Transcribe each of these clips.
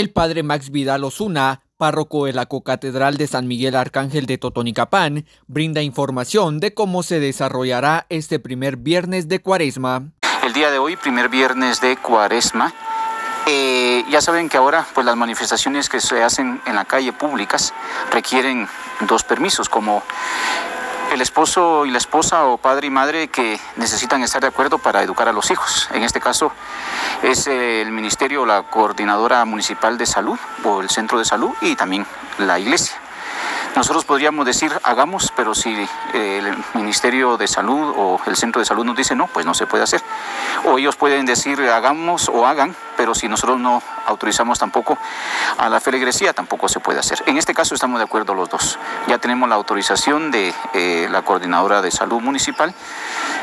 El padre Max Vidal Osuna, párroco de la Cocatedral de San Miguel Arcángel de Totonicapán, brinda información de cómo se desarrollará este primer viernes de Cuaresma. El día de hoy, primer viernes de Cuaresma, eh, ya saben que ahora pues las manifestaciones que se hacen en la calle públicas requieren dos permisos, como el esposo y la esposa o padre y madre que necesitan estar de acuerdo para educar a los hijos. En este caso es el ministerio, la coordinadora municipal de salud o el centro de salud y también la iglesia. Nosotros podríamos decir hagamos, pero si el Ministerio de Salud o el Centro de Salud nos dice no, pues no se puede hacer. O ellos pueden decir hagamos o hagan, pero si nosotros no autorizamos tampoco a la feligresía, tampoco se puede hacer. En este caso estamos de acuerdo los dos. Ya tenemos la autorización de eh, la Coordinadora de Salud Municipal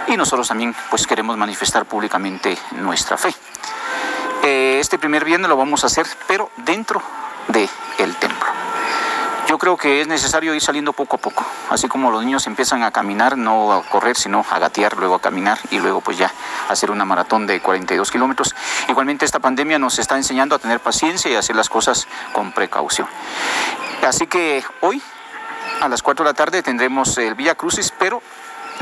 y nosotros también pues queremos manifestar públicamente nuestra fe. Eh, este primer viernes lo vamos a hacer, pero dentro. Yo creo que es necesario ir saliendo poco a poco, así como los niños empiezan a caminar, no a correr, sino a gatear, luego a caminar y luego pues ya hacer una maratón de 42 kilómetros. Igualmente esta pandemia nos está enseñando a tener paciencia y hacer las cosas con precaución. Así que hoy a las 4 de la tarde tendremos el Vía Crucis, pero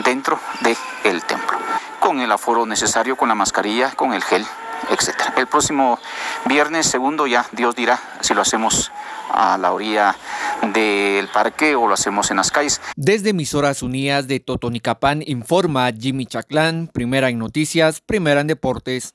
dentro del el templo, con el aforo necesario, con la mascarilla, con el gel, etc. El próximo viernes segundo ya Dios dirá si lo hacemos a la orilla del parque o lo hacemos en las calles. Desde Emisoras Unidas de Totonicapán informa Jimmy Chaclán, primera en noticias, primera en deportes.